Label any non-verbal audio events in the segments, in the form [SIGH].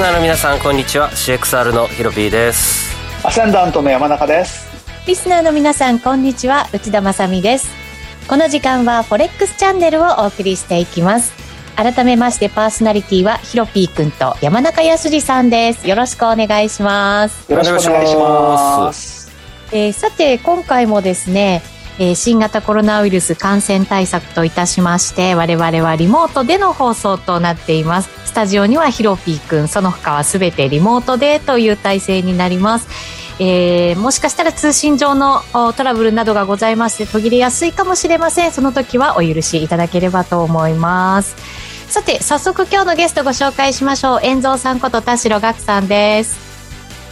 スナーの皆さんこんにちは。CXR のヒロピーです。アセンダントの山中です。リスナーの皆さんこんにちは。内田まさです。この時間はフォレックスチャンネルをお送りしていきます。改めましてパーソナリティはヒロピーくんと山中康さんです。よろしくお願いします。よろしくお願いします。えー、さて今回もですねえー、新型コロナウイルス感染対策といたしまして我々はリモートでの放送となっています。スタジオにはヒロピーくんその他は全てリモートでという体制になります。えー、もしかしたら通信上のトラブルなどがございまして途切れやすいかもしれません。その時はお許しいただければと思います。さて早速今日のゲストご紹介しましょう。遠蔵さんこと田代岳さんです。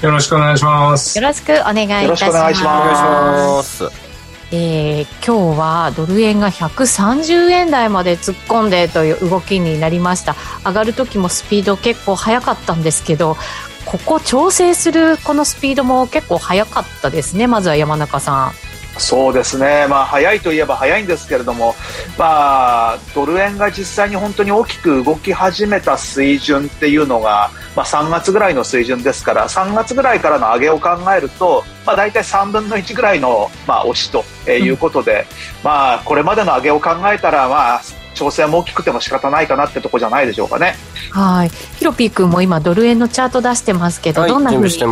よろしくお願いします。よろしくお願いいたしますえー、今日はドル円が130円台まで突っ込んでという動きになりました。上がる時もスピード結構速かったんですけどここ調整するこのスピードも結構速かったですね。まずは山中さん。そうですね、まあ、早いといえば早いんですけれども、まあ、ドル円が実際に本当に大きく動き始めた水準っていうのが、まあ、3月ぐらいの水準ですから3月ぐらいからの上げを考えると、まあ、大体3分の1ぐらいの、まあ、押しということで、うん、まあ、これまでの上げを考えたら、まあ、調整も大きくても仕方ないかなってとこじゃないでしょうかね。はい。ヒロピー君も今ドル円のチャート出してますけど、はい、どんなふうに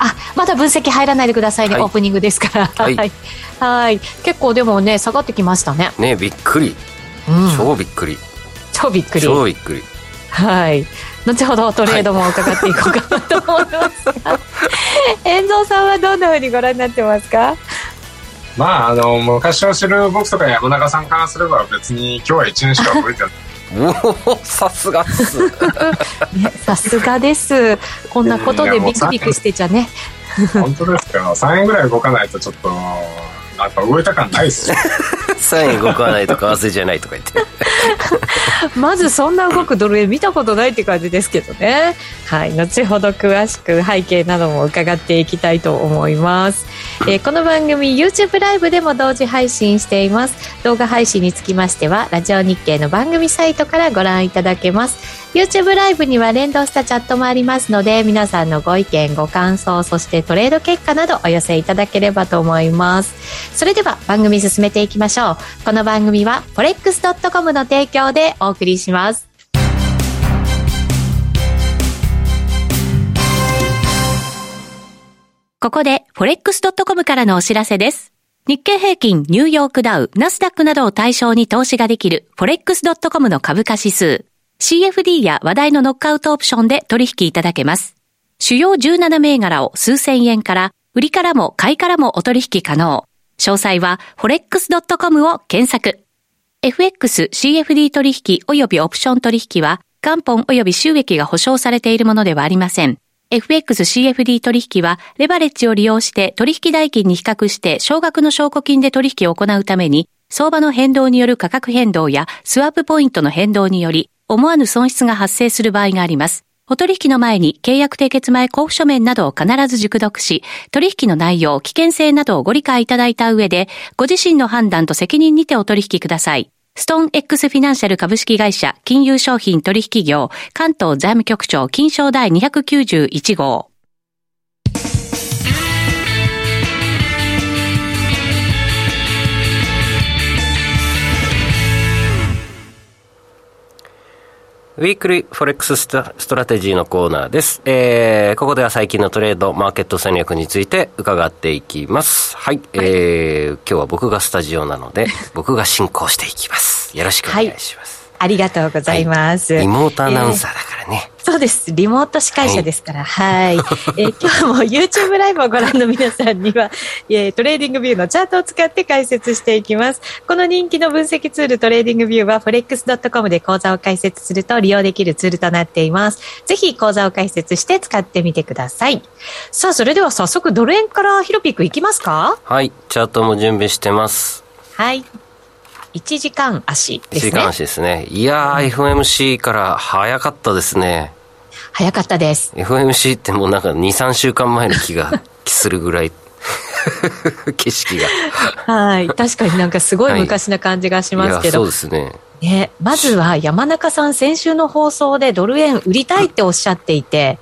あ、まだ分析入らないでくださいね、はい、オープニングですから。はい。[LAUGHS] はい。結構でもね下がってきましたね。ねびっくり。うん、超びっくり。超びっくり。超びっくり。はい。後ほどトレードも伺っていこうかなと思いますが、遠藤さんはどんなふうにご覧になってますか？まああの昔を知る僕とか山中さんからすれば別に今日は1年しか覚えてない。おおさすがっす、[LAUGHS] ね、さすがです。こんなことでビクビクしてちゃね。本当ですよ。3円ぐらい動かないとちょっとなんか動いた感ないっすよ。[LAUGHS] 3円動かないと為替じゃないとか言って [LAUGHS] まずそんな動くドル円見たことないって感じですけどね。はい。後ほど詳しく背景なども伺っていきたいと思います、えー、この番組 YouTube ライブでも同時配信しています。動画配信につきましてはラジオ日経の番組サイトからご覧いただけます。YouTube ライブには連動したチャットもありますので皆さんのご意見ご感想そしてトレード結果などお寄せいただければと思います。それでは番組進めていきましょう。この番組は forex.com の提供でお送りしますここで forex.com からのお知らせです日経平均、ニューヨークダウ、ナスダックなどを対象に投資ができる forex.com の株価指数。CFD や話題のノックアウトオプションで取引いただけます。主要17銘柄を数千円から、売りからも買いからもお取引可能。詳細は forex.com を検索。FX、CFD 取引及びオプション取引は、元本及び収益が保証されているものではありません。FX、CFD 取引は、レバレッジを利用して取引代金に比較して少額の証拠金で取引を行うために、相場の変動による価格変動やスワップポイントの変動により、思わぬ損失が発生する場合があります。お取引の前に契約締結前交付書面などを必ず熟読し、取引の内容、危険性などをご理解いただいた上で、ご自身の判断と責任にてお取引ください。ストーン X フィナンシャル株式会社金融商品取引業関東財務局長金賞第291号。Weekly Forex Strategy のコーナーです。えー、ここでは最近のトレード、マーケット戦略について伺っていきます。はい。はい、えー、今日は僕がスタジオなので、[LAUGHS] 僕が進行していきます。よろしくお願いします。はいありがとうございます。はい、リモートアナウンサーだからね。えー、そうです。リモート司会者ですから。はい。はい、えー、今日も YouTube ライブをご覧の皆さんには、えー、 TradingView のチャートを使って解説していきます。この人気の分析ツール TradingView は forex.com で口座を開設すると利用できるツールとなっています。ぜひ口座を開設して使ってみてください。さあ、それでは早速ドル円からヒロピックいきますか？はい。チャートも準備してます。はい。1時間足ですね。1時間足ですね。いやー、FMC から早かったですね。早かったです。FMC ってもうなんか2、3週間前の気がするぐらい。[LAUGHS] 景色が。はい。確かになんかすごい昔な感じがしますけど。はい、そうですね。ね、まずは山中さん、先週の放送でドル円売りたいっておっしゃっていて、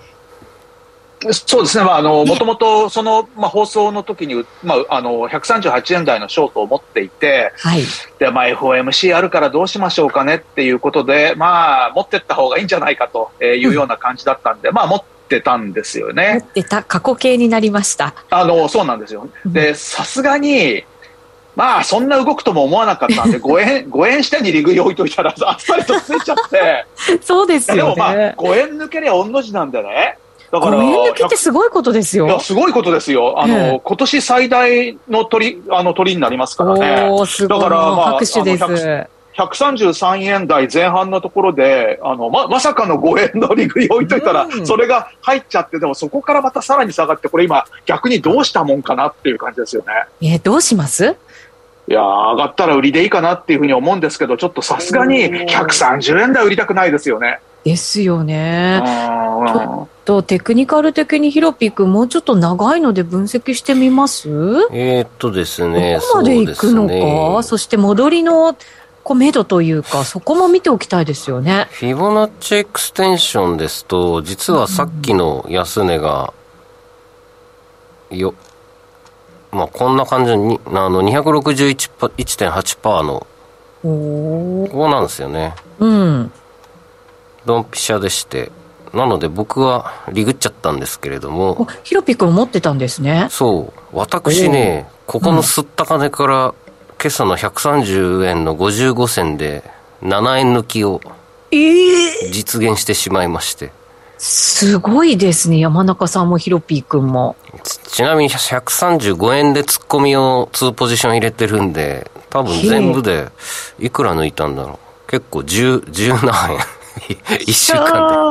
そうですね、まあ、あの、もともと、その、まあ、放送の時に、まあ、あの、138円台のショートを持っていて、はい。で、まあ、FOMC あるからどうしましょうかねっていうことで、まあ、持ってった方がいいんじゃないかというような感じだったんで、まあ、持ってたんですよ持っね。てた過去形になりました。あの、そうなんですよ。で、さすがに、まあ、そんな動くとも思わなかったんで、[LAUGHS] 5円、5円下に利食い置いといたら、あっさりとついちゃって、[LAUGHS] そうですよでもまあ、ね。5円抜けりゃ御の字なんでね。だから、5円抜きってすごいことですいや、よ。すごいことですよ。あの、ええ今年最大の鳥、あの鳥になりますからね。おー、すごい。だからまあ拍手です。あの133円台前半のところで、あの、ま、まさかの5円の利食い置いといたら、うんそれが入っちゃって、でもそこからまたさらに下がって、これ今、逆にどうしたもんかなっていう感じですよね。え、どうします？いやー上がったら売りでいいかなっていうふうに思うんですけど、ちょっとさすがに130円台売りたくないですよね。ですようね。んと、テクニカル的にヒロピー君もうちょっと長いので分析してみます？えーっとですね、どこまで行くのか？そ,、ねして戻りのこう目処というか、そこも見ておきたいですよね。フィボナッチエクステンションですと、実はさっきの安値が、よ、まあこんな感じに、あの、261.8%の、ここなんですよね。うん。ドンピシャでして。なので僕はリグっちゃったんですけれども、おヒロピー君持ってたんですね。そう、私ね、ここの吸った金から、今朝の130円の55銭で、7円抜きをええ実現してしまいまして。すごいですね。山中さんもヒロピー君も。ちちなみに135円で突っ込みを2ポジション入れてるんで、多分全部でいくら抜いたんだろう。結構10、10何円。[LAUGHS] 一週間間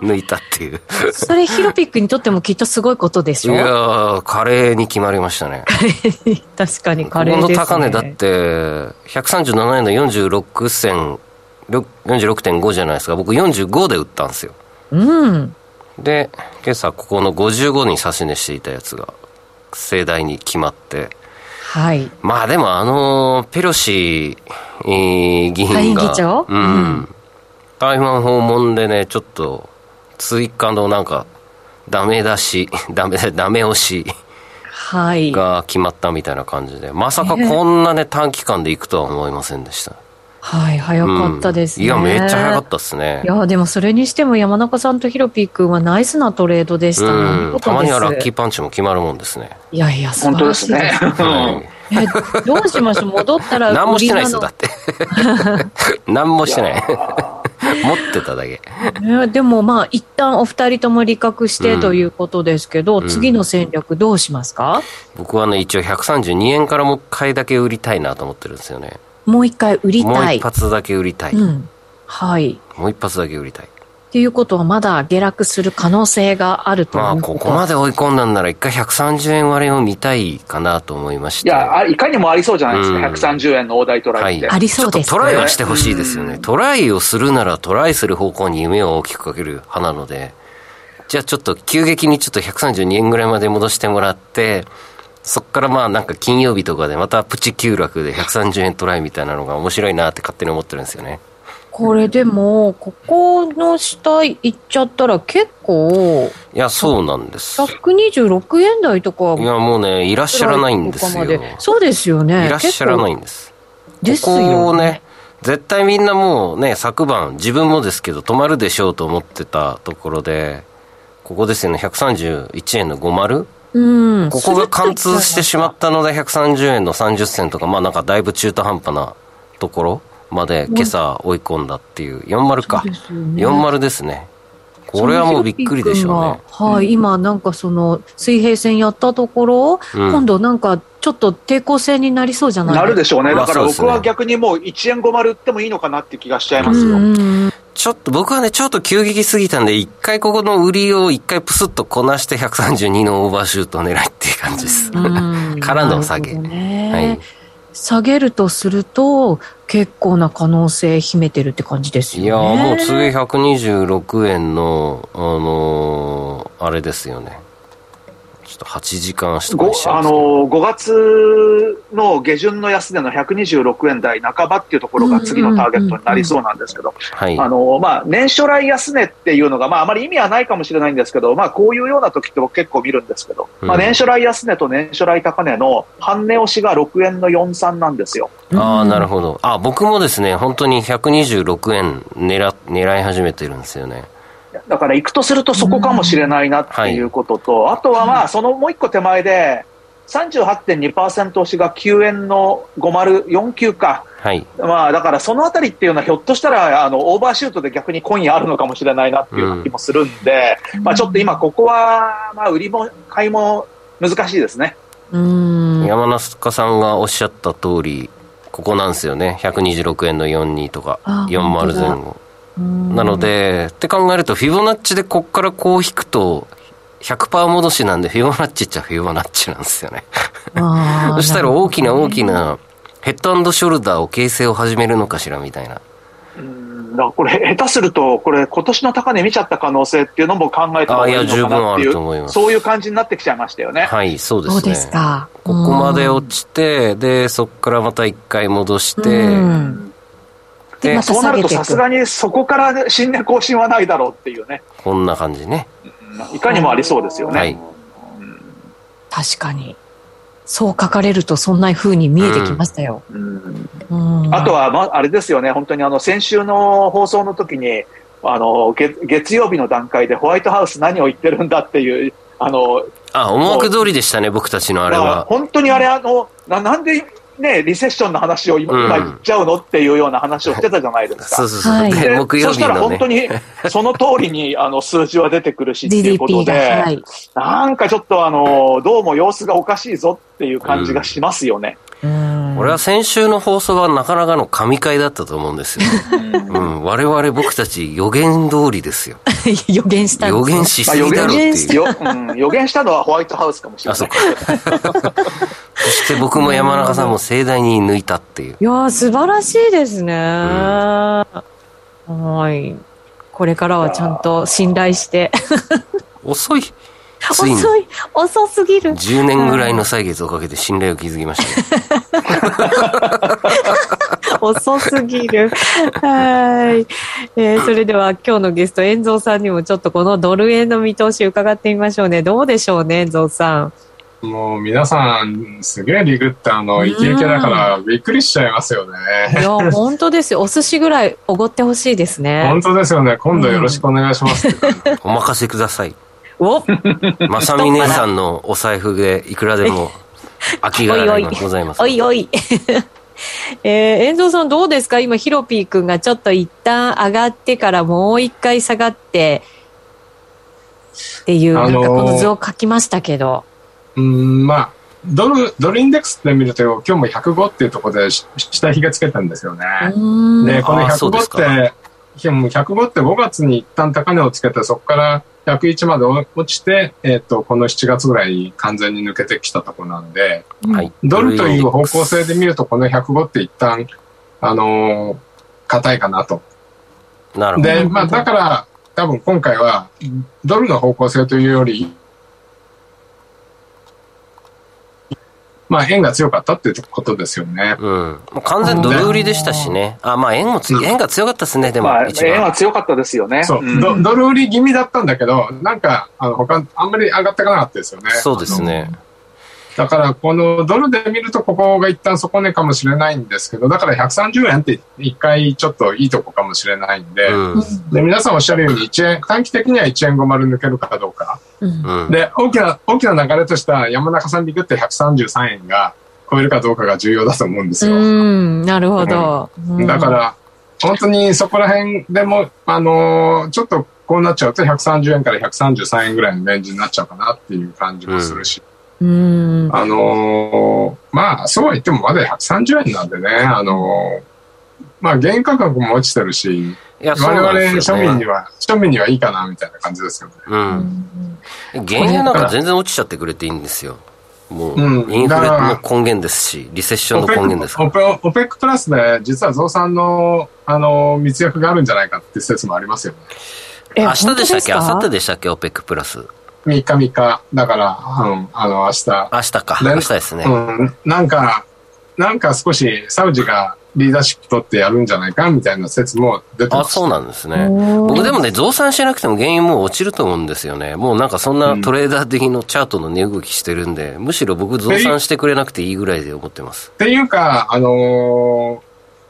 で [LAUGHS] 抜いたっていう。それヒロピー君にとってもきっとすごいことでしょ？いやー、カレーに決まりましたね。確かにここのカレーですね。高値だって、137円の46銭、46.5じゃないですか。僕45で売ったんですよ。うん。で、今朝ここの55に差し値していたやつが、盛大に決まって、はい。まあでもあの、ペロシ、えー議員が、うん、うん台湾訪問でね、ちょっと、追加のなんか、ダメ出し、[LAUGHS] ダメ、ダメ押しはい。が決まったみたいな感じで、まさかこんなね、短期間で行くとは思いませんでした。はい、早かったですね。うんいや、めっちゃ早かったですねい。や、でもそれにしても山中さんとヒロピー君はナイスなトレードでしたね。うん、たまにはラッキーー。パンチも決まるもんですね。いやいや、素晴らしいすね。はいえどうしましょう？戻ったら [LAUGHS] 何もしてないですよ、売だって。[LAUGHS] 何もしてない。[LAUGHS] 持ってただけ。ねでもまあ一旦お二人とも利確してうんということですけど、ん次の戦略どうしますか？僕はね、一応132円からもう一回だけ売りたいなと思ってるんですよね。もう一回売りもうたい。一発だけ売りたい。うん。はい。もう一発だけ売りたい。っていうことはまだ下落する可能性があるとまあ、いうここまで追い込んだんなら一回130円割れを見たいかなと思いまして。いや、あいかにもありそうじゃないですか、うん130円の大台トライって。ありそうですちょっとトライはしてほしいですよね。トライをするならトライする方向に夢を大きくかける派なので、じゃあちょっと急激にちょっと132円ぐらいまで戻してもらって、そっからまあなんか金曜日とかでまたプチ急落で130円トライみたいなのが面白いなって勝手に思ってるんですよね。これでも、ここの下行っちゃったら結構、いや、そうなんです。126円台とかいや、もうね、いらっしゃらないんですよ。そうですよね。いらっしゃらない結んです。構ですここよをね、絶対みんなもうね、昨晩、自分もですけど、止まるでしょうと思ってたところで、ここですよね、131円の50。うん。ここが貫通してしまったので、130円の30銭とか、まあなんかだいぶ中途半端なところまで今朝追い込んだっていう、40か。そうですよね40ですね。これはもうびっくりでしょうね。はい、今なんかその水平線やったところ、うん今度なんかちょっと抵抗線になりそうじゃないなるでしょうね。まあだから僕は逆にもう1円50売ってもいいのかなって気がしちゃいますよ。うんうんちょっと僕はね、ちょっと急激すぎたんで、一回ここの売りを一回プスッとこなして132のオーバーシュートを狙いっていう感じです。うん [LAUGHS] からの下げはい下げるとすると結構な可能性秘めてるって感じですよね。いやーもう次126円の、あのーあれですよね。と8時間足とかあの5月の下旬の安値の126円台半ばっていうところが次のターゲットになりそうなんですけど、あのまあ、年初来安値っていうのが、まあ、あまり意味はないかもしれないんですけど、まあ、こういうような時って僕結構見るんですけど、まあ、年初来安値と年初来高値の半値押しが6円の43なんですよ。ああ、なるほど。あ、僕もですね、本当に126円狙狙い始めてるんですよね。だから行くとするとそこかもしれないなっていうことと、はい、あとはまあ、そのもう一個手前で、38.2%押しが9円の5049か。はい。まあ、だからそのあたりっていうのはひょっとしたら、あの、オーバーシュートで逆に今夜あるのかもしれないなっていう気もするんで、うん、まあちょっと今ここは、まあ売りも買いも難しいですね。うん山中さんがおっしゃった通り、ここなんですよね。126円の42とか、40前後。なので、って考えると、フィボナッチでこっからこう引くと、100%戻しなんで、フィボナッチっちゃフィボナッチなんですよね。[LAUGHS] そしたら大きな大きなヘッドショルダーを形成を始めるのかしらみたいな。だこれ、下手すると、これ、今年の高値見ちゃった可能性っていうのも考えた方がいいのかなっていう、そういう感じになってきちゃいましたよね。はい、そうですね。そうですか。ここまで落ちて、で、そこからまた一回戻して、で、そうなるとさすがにそこから新年更新はないだろうっていうね。こんな感じね。いかにもありそうですよね。はい、確かに。そう書かれるとそんな風に見えてきましたよ。あとは、まあ、あれですよね、本当にあの先週の放送の時にあの月月曜日の段階でホワイトハウス何を言ってるんだっていう、あのあ思惑通りでしたね、僕たちのあれは。本当にあれあのな、なんでね、リセッションの話を今,、今言っちゃうのっていうような話をしてたじゃないですか。そうそうそう。はい、木曜日の、ね、そしたら本当に [LAUGHS] その通りにあの数字は出てくるしっていうことで、はい、なんかちょっとあの、どうも様子がおかしいぞっていう感じがしますよね。俺は先週の放送はなかなかの神回だったと思うんですよ。うん、我々僕たち予言通りですよ。[LAUGHS] 予言した予言しすぎだろっていう。うん、予言したのはホワイトハウスかもしれない。あ、そうか。そして僕も山中さんも盛大に抜いたっていう。いや素晴らしいですね。うん、はい。これからはちゃんと信頼して。遅い。遅い、遅すぎる。10年ぐらいの歳月をかけて信頼を築きました、[LAUGHS] 遅すぎる。はい。えー、それでは今日のゲスト、遠蔵さんにもちょっとこのドル円の見通し伺ってみましょうね。どうでしょうね、遠蔵さん。もう皆さん、すげえリグってあの、イケイケだからびっくりしちゃいますよね。いや、[LAUGHS] 本当ですよ。お寿司ぐらいおごってほしいですね。本当ですよね。今度よろしくお願いします。お任せください。おまさみ姉さんのお財布でいくらでも空きがございます。おいおい。[LAUGHS] えー、遠藤さんどうですか？今ヒロピー君がちょっと一旦上がってからもう一回下がってっていう、なんかこの図を書きましたけど。うん、まあ、ドル、ドルインデックスで見ると今日も105っていうところで下髭つけたんですよね。で、この105って、105って5月に一旦高値をつけてそこから101まで落ちて、えっ、ー、と、この7月ぐらい完全に抜けてきたとこなんで、はい、ドルという方向性で見ると、この105って一旦、あのー、硬いかなと。なるほど。で、まあ、だから、多分今回は、ドルの方向性というより、まあ、円が強かったっていうことですよね。うん。完全ドル売りでしたしね。あ、まあ、円もつ、円が強かったですね、でも、まあ、円は強かったですよね。そう、うん、ド。ドル売り気味だったんだけど、なんか、あの、他、あんまり上がっていかなかったですよね。そうですね。だから、このドルで見ると、ここが一旦底値かもしれないんですけど、だから130円って一回ちょっといいとこかもしれないんで、うん、で皆さんおっしゃるように1円、短期的には1円50抜けるかどうか。うん、で、大きな、大きな流れとしては山中さんにグって133円が超えるかどうかが重要だと思うんですよ。うん、なるほど。うん、だから、本当にそこら辺でも、あのー、ちょっとこうなっちゃうと130円から133円ぐらいのレンジになっちゃうかなっていう感じもするし。うん、あのー、まあ、そうは言ってもまだ130円なんでね、あのー、まあ、原価格も落ちてるし、我々庶民には、庶民にはいいかなみたいな感じですよね。うん。原油なんか全然落ちちゃってくれていいんですよ。もう、インフレの根源ですし、リセッションの根源ですから。オペックプラスで、実は増産の、あの、密約があるんじゃないかって説もありますよね。明日でしたっけ？明後日でしたっけ？オペックプラス。3日3日、だから、うん、あの、明日。明日か。明日ですね。うん、なんか、なんか少しサウジがリーダーシップ取ってやるんじゃないかみたいな説も出てますあ、そうなんですね。僕でもね、増産しなくても原因もう落ちると思うんですよね。もうなんかそんなトレーダー的のチャートの値動きしてるんで、むしろ僕増産してくれなくていいぐらいで思ってます。っていうか、あのー、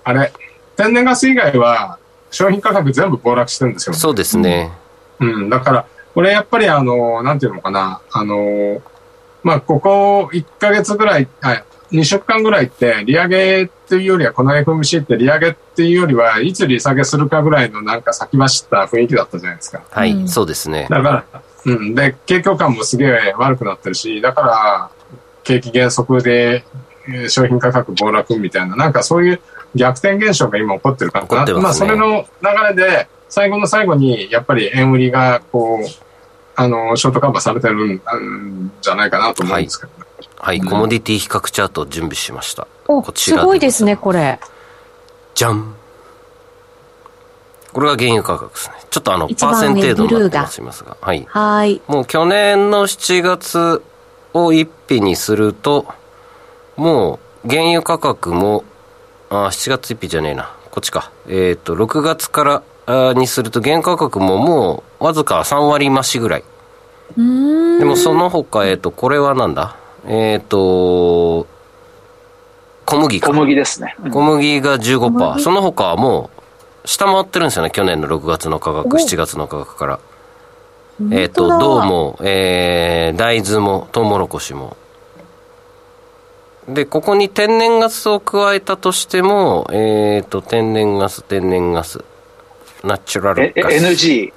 あれ、天然ガス以外は商品価格全部暴落してるんですよ、ね、そうですね。うん、だから、これやっぱりあのー、なんていうのかな、あのー、まあ、ここ1ヶ月ぐらい、はい、2週間ぐらいって、利上げっていうよりは、この FMC って利上げっていうよりは、いつ利下げするかぐらいのなんか先走った雰囲気だったじゃないですか。はい、うん、そうですね。だから、うん。で、景況感もすげえ悪くなってるし、だから、景気減速で商品価格暴落みたいな、なんかそういう逆転現象が今起こってるかな。ね、まあ、それの流れで、最後の最後に、やっぱり円売りが、こう、あの、ショートカバーされてるんじゃないかなと思うんですけどね。はいはい、コモディティ比較チャート準備しました。こちらすごいですね、これ。じゃん。これが原油価格ですね。ちょっとあの、パーセン程度になってますが。はい。はい。もう去年の7月を一日にすると、もう原油価格も、あ、7月一日じゃねえな。こっちか。えっ、ー、と、6月からにすると原油価格ももうわずか3割増しぐらい。でもその他、えっ、ー、と、これはなんだ？えっ、ー、と、小麦か。小麦ですね。小麦が15%。その他はもう、下回ってるんですよね。去年の6月の価格、7月の価格から。えっ、ー、と、銅も、えー、大豆も、トウモロコシも。で、ここに天然ガスを加えたとしても、えっ、ー、と、天然ガス、天然ガス、ナチュラルガス。NG。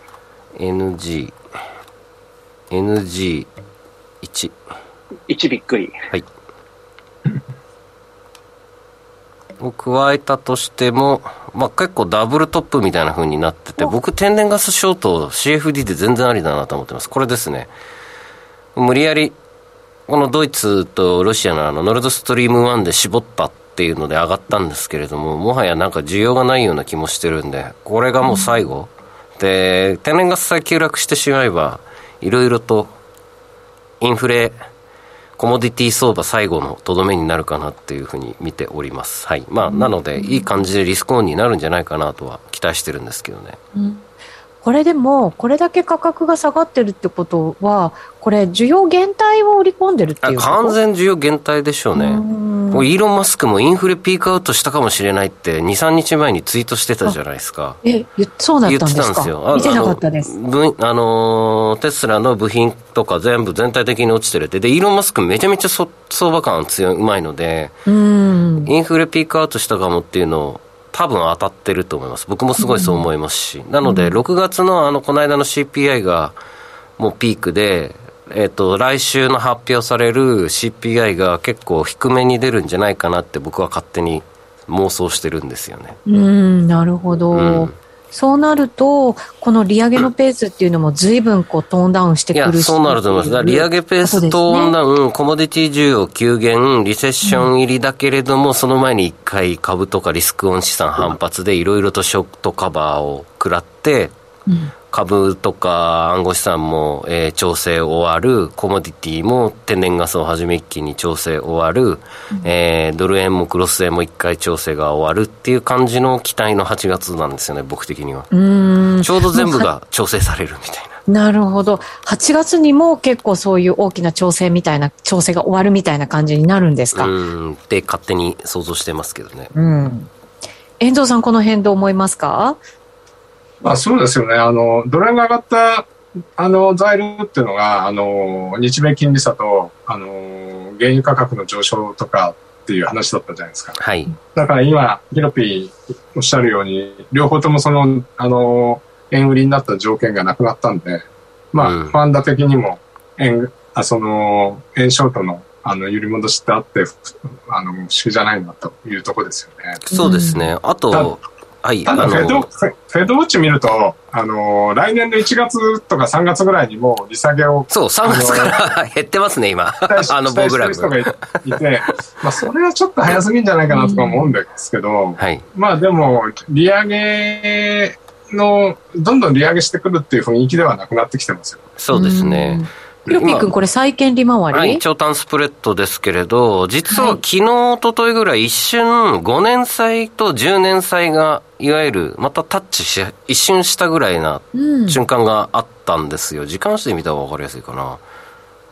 NG。NG1。1びっくり。はい。を加えたとしても、まあ、結構ダブルトップみたいな風になってて、僕、天然ガスショート CFD で全然ありだなと思ってます。これですね。無理やり、このドイツとロシアのあのノルドストリーム1で絞ったっていうので上がったんですけれども、もはやなんか需要がないような気もしてるんで、これがもう最後。うん、で、天然ガスさえ急落してしまえば、いろいろとインフレ、コモディティ相場最後のとどめになるかなっていうふうに見ております。はい。まあ、なので、いい感じでリスクオンになるんじゃないかなとは期待してるんですけどね。うんこれでも、これだけ価格が下がってるってことは、これ、需要減退を織り込んでるっていう完全需要減退でしょうね。うイーロン・マスクもインフレピークアウトしたかもしれないって、2、3日前にツイートしてたじゃないですか。え、そうだったんですか？言ってたんですよ。見てなかったです。あの、テスラの部品とか全部全体的に落ちてるって。で、イーロン・マスクめちゃめちゃ相場感強い、うまいので、インフレピークアウトしたかもっていうのを、多分当たってると思います。僕もすごいそう思いますし。うん、なので、6月のあの、この間の CPI がもうピークで、えっ、ー、と、来週の発表される CPI が結構低めに出るんじゃないかなって僕は勝手に妄想してるんですよね。うん、なるほど。うんそうなると、この利上げのペースっていうのも随分こうトーンダウンしてくるし。そうなると思います。利上げペーストーンダウン、ね、コモディティ需要急減、リセッション入りだけれども、うん、その前に一回株とかリスクオン資産反発でいろいろとショットカバーを食らって、うん株とか暗号資産も、えー、調整終わる、コモディティも天然ガスをはじめ一気に調整終わる、うん、えー、ドル円もクロス円も一回調整が終わるっていう感じの期待の8月なんですよね、僕的には。ちょうど全部が調整されるみたいな。なるほど。8月にも結構そういう大きな調整みたいな、調整が終わるみたいな感じになるんですか？うん、って勝手に想像してますけどね。うん。遠藤さん、この辺どう思いますか？まあそうですよね。あの、ドル円が上がったあの材料っていうのが、あの、日米金利差と、あの、原油価格の上昇とかっていう話だったじゃないですか。はい。だから今、ヒロピーおっしゃるように、両方ともその、あの、円売りになった条件がなくなったんで、まあ、うん、ファンダ的にも、円、あその、円ショートの、あの、揺り戻しってあって、あの、不思議じゃないなというところですよね。そうですね。あと、はい、あのフェド、フェドウォッチ見ると、あの、来年の1月とか3月ぐらいにもう利下げを。そう、3月から [LAUGHS] 減ってますね、今。あの、棒グラフ。人がいて、まあ、それはちょっと早すぎんじゃないかなとか思うんですけど、はい、まあでも、利上げの、どんどん利上げしてくるっていう雰囲気ではなくなってきてますよ。そうですね。ヒロピー君、これ債券利回り？はい、長短スプレッドですけれど、実は昨日、一昨日ぐらい一瞬、5年債と10年債が、いわゆる、またタッチし、一瞬したぐらいな瞬間があったんですよ。時間足で見た方が分かりやすいかな。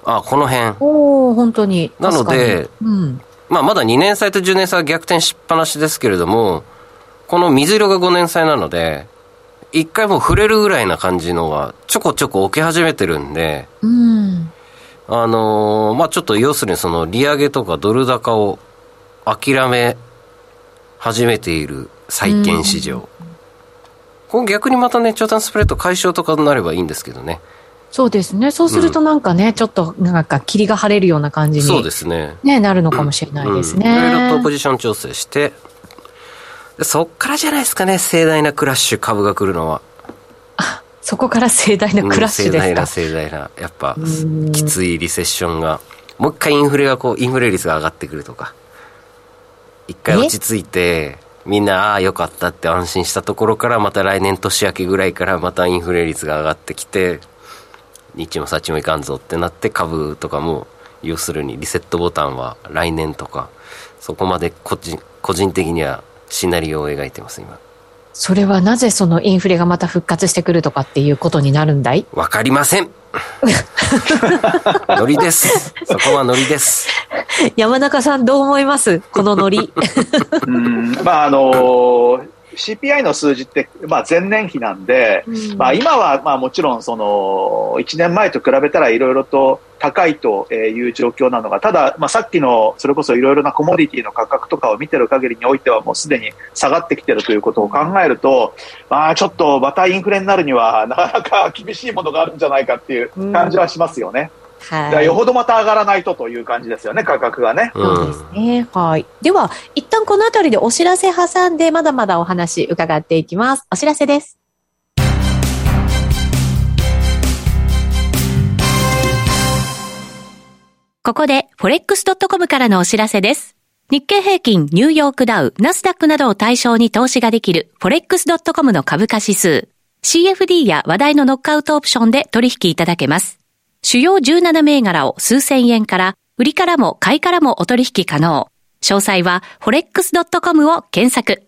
あ、この辺。おお本当に。なので、うん、まあ、まだ2年債と10年債は逆転しっぱなしですけれども、この水色が5年債なので、一回もう触れるぐらいな感じのがちょこちょこ起き始めてるんで、うん、あのー、まあちょっと要するにその利上げとかドル高を諦め始めている債券市場。うん、逆にまたね、長短スプレッド解消とかになればいいんですけどね。そうですね。そうするとなんかね、うん、ちょっとなんか霧が晴れるような感じに。そうですね。ね、なるのかもしれないですね。いろいろとポジション調整して、そっからじゃないですかね、盛大なクラッシュ株が来るのは。あ、そこから盛大なクラッシュですか、盛大な盛大な、やっぱ、きついリセッションが、もう一回インフレがこう、インフレ率が上がってくるとか、一回落ち着いて、みんな、ああ、よかったって安心したところから、また来年年明けぐらいからまたインフレ率が上がってきて、日もさっちもいかんぞってなって株とかも、要するにリセットボタンは来年とか、そこまで個人個人的にはシナリオを描いてます今。それはなぜそのインフレがまた復活してくるとかっていうことになるんだい？わかりません。[LAUGHS] ノリです。そこはノリです。山中さんどう思います？このノリ。[LAUGHS] うんまああのー CPI の数字って、まあ、前年比なんで、うん、まあ、今はまあもちろんその1年前と比べたらいろいろと高いという状況なのがただ、まあ、さっきのそれこそいろいろなコモディティの価格とかを見てる限りにおいてはもうすでに下がってきてるということを考えると、まあ、ちょっとまたインフレになるにはなかなか厳しいものがあるんじゃないかっていう感じはしますよね。うんはい、よほどまた上がらないとという感じですよね、価格がね。そうですね。はい。では、一旦このあたりでお知らせ挟んで、まだまだお話伺っていきます。お知らせです。ここで、forex.com からのお知らせです。日経平均、ニューヨークダウ、ナスダックなどを対象に投資ができる forex.com の株価指数。CFD や話題のノックアウトオプションで取引いただけます。主要17銘柄を数千円から、売りからも買いからもお取引可能。詳細は forex.com を検索。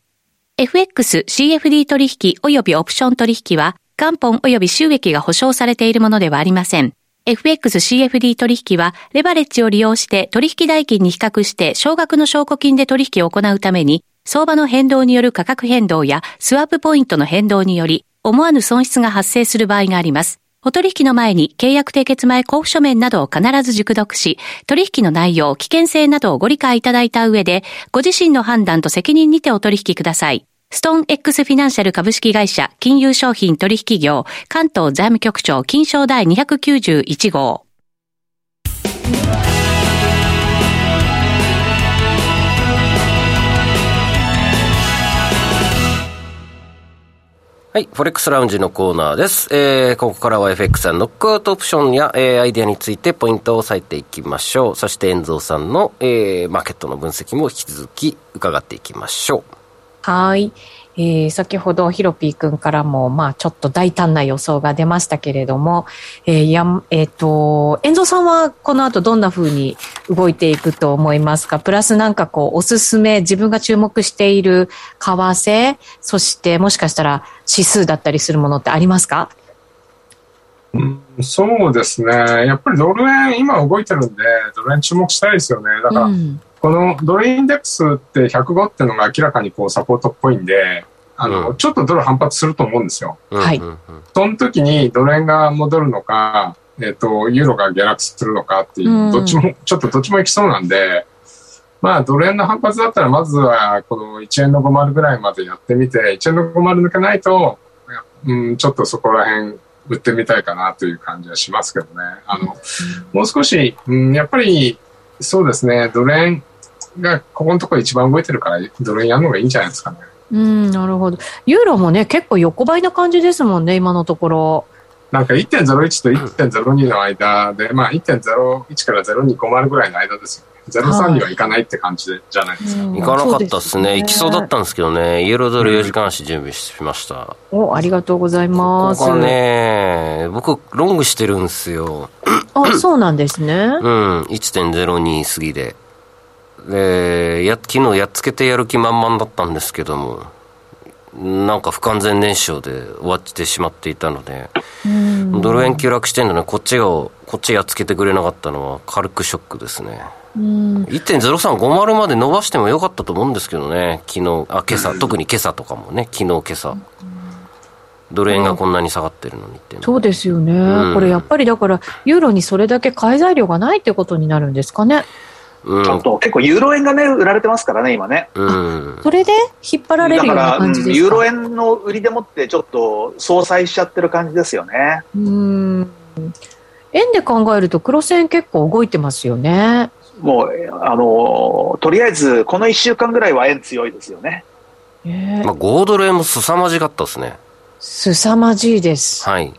FX、CFD 取引及びオプション取引は、元本及び収益が保証されているものではありません。FX、CFD 取引は、レバレッジを利用して取引代金に比較して少額の証拠金で取引を行うために、相場の変動による価格変動やスワップポイントの変動により、思わぬ損失が発生する場合があります。お取引の前に契約締結前交付書面などを必ず熟読し、取引の内容、危険性などをご理解いただいた上で、ご自身の判断と責任にてお取引ください。ストーン X フィナンシャル株式会社金融商品取引業関東財務局長金賞第291号。はい。フォレックスラウンジのコーナーです。えー、ここからは FX やノックアウトオプションや、えー、アイデアについてポイントを押さえていきましょう。そして、遠蔵さんの、えー、マーケットの分析も引き続き伺っていきましょう。はい。えー、先ほどヒロピー君からも、まあ、ちょっと大胆な予想が出ましたけれども、えー、や、えっ、ー、と、遠藤さんはこの後どんな風に動いていくと思いますか？プラスなんかこう、おすすめ、自分が注目している為替、そしてもしかしたら指数だったりするものってありますか？うん、そうですね。やっぱりドル円、今動いてるんで、ドル円注目したいですよね。だから、うんこのドルインデックスって105っていうのが明らかにこうサポートっぽいんで、あの、うん、ちょっとドル反発すると思うんですよ。はい。その時にドル円が戻るのか、えっ、ー、と、ユーロが下落するのかっていう、どっちも、ちょっとどっちもいきそうなんで、まあ、ドル円の反発だったら、まずは、この1円の50ぐらいまでやってみて、1円の50抜けないと、うん、ちょっとそこら辺、売ってみたいかなという感じはしますけどね。あの、もう少し、うん、やっぱり、そうですね、ドル円、がここのところ一番動いてるからドル円やるのがいいんじゃないですかね。うん、なるほど。ユーロもね、結構横ばいな感じですもんね、今のところ。なんか1.01と1.02の間で、まあ1.01から0250ぐらいの間ですよね。03にはいかないって感じじゃないですか。行かなかったっすね。行きそうだったんですけどね。イエロードル4時間足準備しました。お、ありがとうございます。ここはね、僕、ロングしてるんですよ。あ、そうなんですね。うん、1.02過ぎで。で、や、昨日やっつけてやる気満々だったんですけども、なんか不完全燃焼で終わってしまっていたので、ドル円急落してるのにこっちが、こっちやっつけてくれなかったのは軽くショックですね。1.0350まで伸ばしてもよかったと思うんですけどね、昨日、あ、今朝、特に今朝とかもね、昨日、今朝。ドル円がこんなに下がってるのにってそうですよね、うん、これやっぱりだから、ユーロにそれだけ買い材料がないってことになるんですかね。うん、ちょっと結構ユーロ円がね、売られてますからね、今ね。うん、それで引っ張られるような感じですか、ユーロ円の売りでもって、ちょっと相殺しちゃってる感じですよね。うん円で考えると、黒線結構動いてますよね。もう、あの、とりあえず、この1週間ぐらいは円強いですよね。えー、まあ、5ドル円も凄まじかったですね。凄まじいです。はい。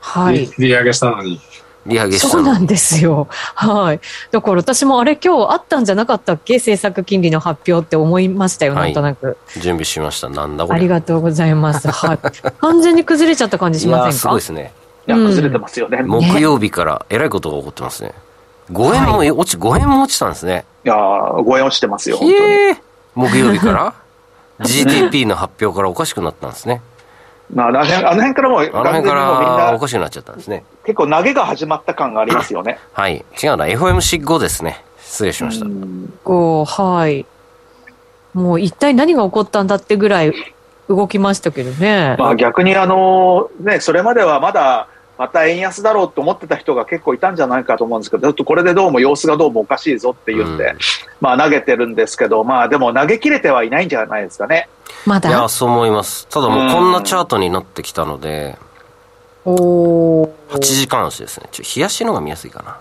はい。利上げしたのに。利上げしたそうなんですよ。はい。だから私もあれ今日あったんじゃなかったっけ？政策金利の発表って思いましたよ、なんとなく。準備しました。なんだこれ。ありがとうございます。はい。[LAUGHS] 完全に崩れちゃった感じしませんか？すごいですね。いや、崩れてますよね。木曜日からえらいことが起こってますね。5円も、はい、落ち、5円も落ちたんですね。いやー、5円落ちてますよ、本当に。木曜日から [LAUGHS] ?GDP の発表からおかしくなったんですね。まあ、あの辺あの辺からも、あの辺からおかしくなっちゃったんですね。結構投げが始まった感がありますよね。[COUGHS] はい。違うな、FOMC5 ですね。失礼しました。おはい。もう一体何が起こったんだってぐらい動きましたけどね。まあ逆にあの、ね、それまではまだ、また円安だろうと思ってた人が結構いたんじゃないかと思うんですけど、ちょっとこれでどうも様子がどうもおかしいぞって言って、うん、まあ投げてるんですけど、まあでも投げ切れてはいないんじゃないですかね。まだ？いや、そう思います。ただもうこんなチャートになってきたので、お8時間足ですね。ちょ冷やしのが見やすいかな。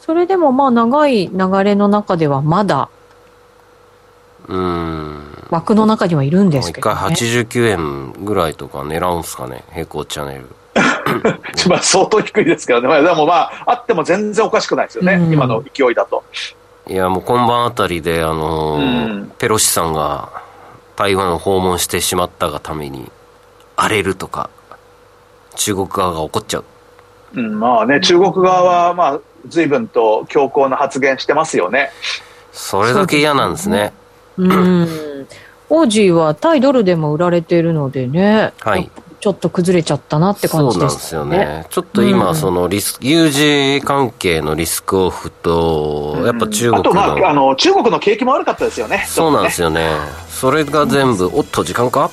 それでもまあ長い流れの中ではまだ、うん。枠の中にはいるんですけど、ね、一回89円ぐらいとか狙うんすかね、平行チャンネル。[LAUGHS] まあ相当低いですけどね、まあ、でもまあ、あっても全然おかしくないですよね、うん、今の勢いだと。いや、もう今晩あたりで、あのーうん、ペロシさんが台湾を訪問してしまったがために、荒れるとか、中国側が怒っちゃう。うん、まあね、中国側は、まあ、随分と強硬な発言してますよね。それだけ嫌なんですね。うん。オージーは対ドルでも売られているのでね。はい。ちょっと崩れちゃったなって感じです、ね、そうなんですよね。ちょっと今、そのリス、うん、有事関係のリスクオフと、やっぱ中国の、あと、まあ、あの、中国の景気も悪かったですよね。そうなんですよね。それが全部、おっと、時間か？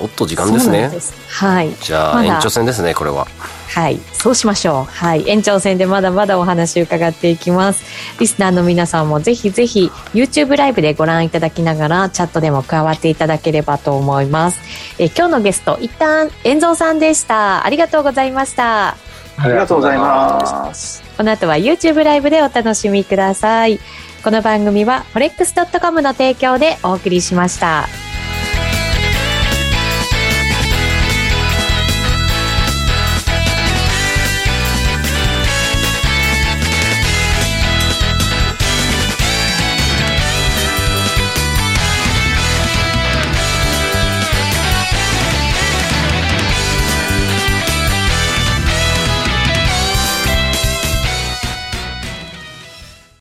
おっと、時間ですね。はい。じゃあ、延長戦ですね、これは。はい。そうしましょう。はい。延長戦でまだまだお話伺っていきます。リスナーの皆さんもぜひぜひ YouTube ライブでご覧いただきながらチャットでも加わっていただければと思います。え今日のゲスト、一旦、遠蔵さんでした。ありがとうございました。ありがとうございます。この後は YouTube ライブでお楽しみください。この番組は forex.com の提供でお送りしました。